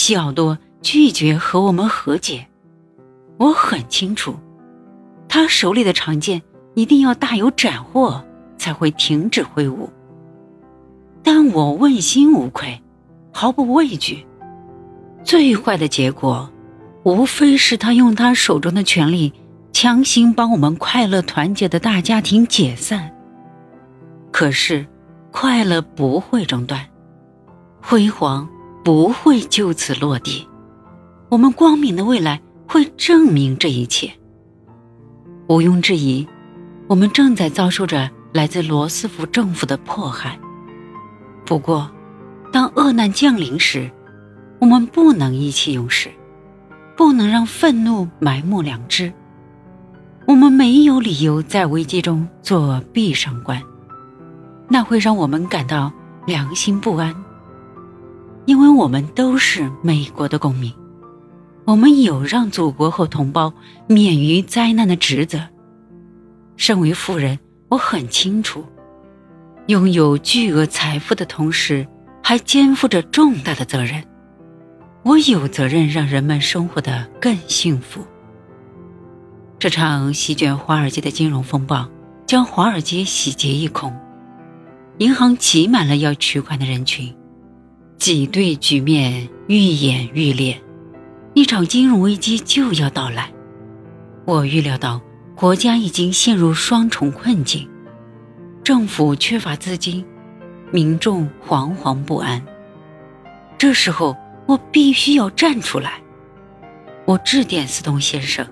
西奥多拒绝和我们和解。我很清楚，他手里的长剑一定要大有斩获，才会停止挥舞。但我问心无愧，毫不畏惧。最坏的结果，无非是他用他手中的权力，强行把我们快乐团结的大家庭解散。可是，快乐不会中断，辉煌不会就此落地，我们光明的未来会证明这一切。毋庸置疑，我们正在遭受着来自罗斯福政府的迫害。不过，当恶难降临时，我们不能意气用事，不能让愤怒埋没良知。我们没有理由在危机中做闭上关，那会让我们感到良心不安。因为我们都是美国的公民，我们有让祖国和同胞免于灾难的职责。身为富人，我很清楚，拥有巨额财富的同时，还肩负着重大的责任。我有责任让人们生活的更幸福。这场席卷华尔街的金融风暴将华尔街洗劫一空，银行挤满了要取款的人群，挤兑局面愈演愈烈，一场金融危机就要到来。我预料到国家已经陷入双重困境：政府缺乏资金，民众惶惶不安。这时候。我必须要站出来。我致电斯通先生，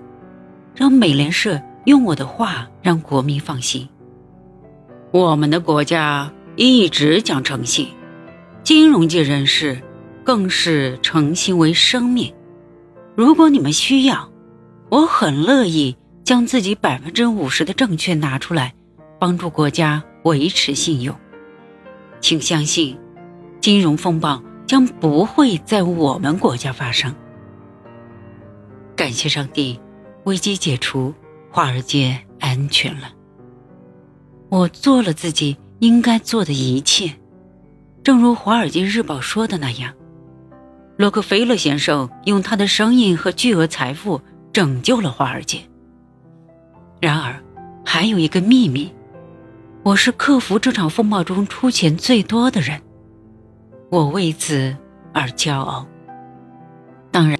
让美联社用我的话让国民放心。我们的国家一直讲诚信，金融界人士更是诚信为生命。如果你们需要，我很乐意将自己百分之五十的证券拿出来，帮助国家维持信用。请相信，金融风暴。将不会在我们国家发生。感谢上帝，危机解除，华尔街安全了。我做了自己应该做的一切，正如《华尔街日报》说的那样，洛克菲勒先生用他的声音和巨额财富拯救了华尔街。然而，还有一个秘密：我是克服这场风暴中出钱最多的人。我为此而骄傲。当然。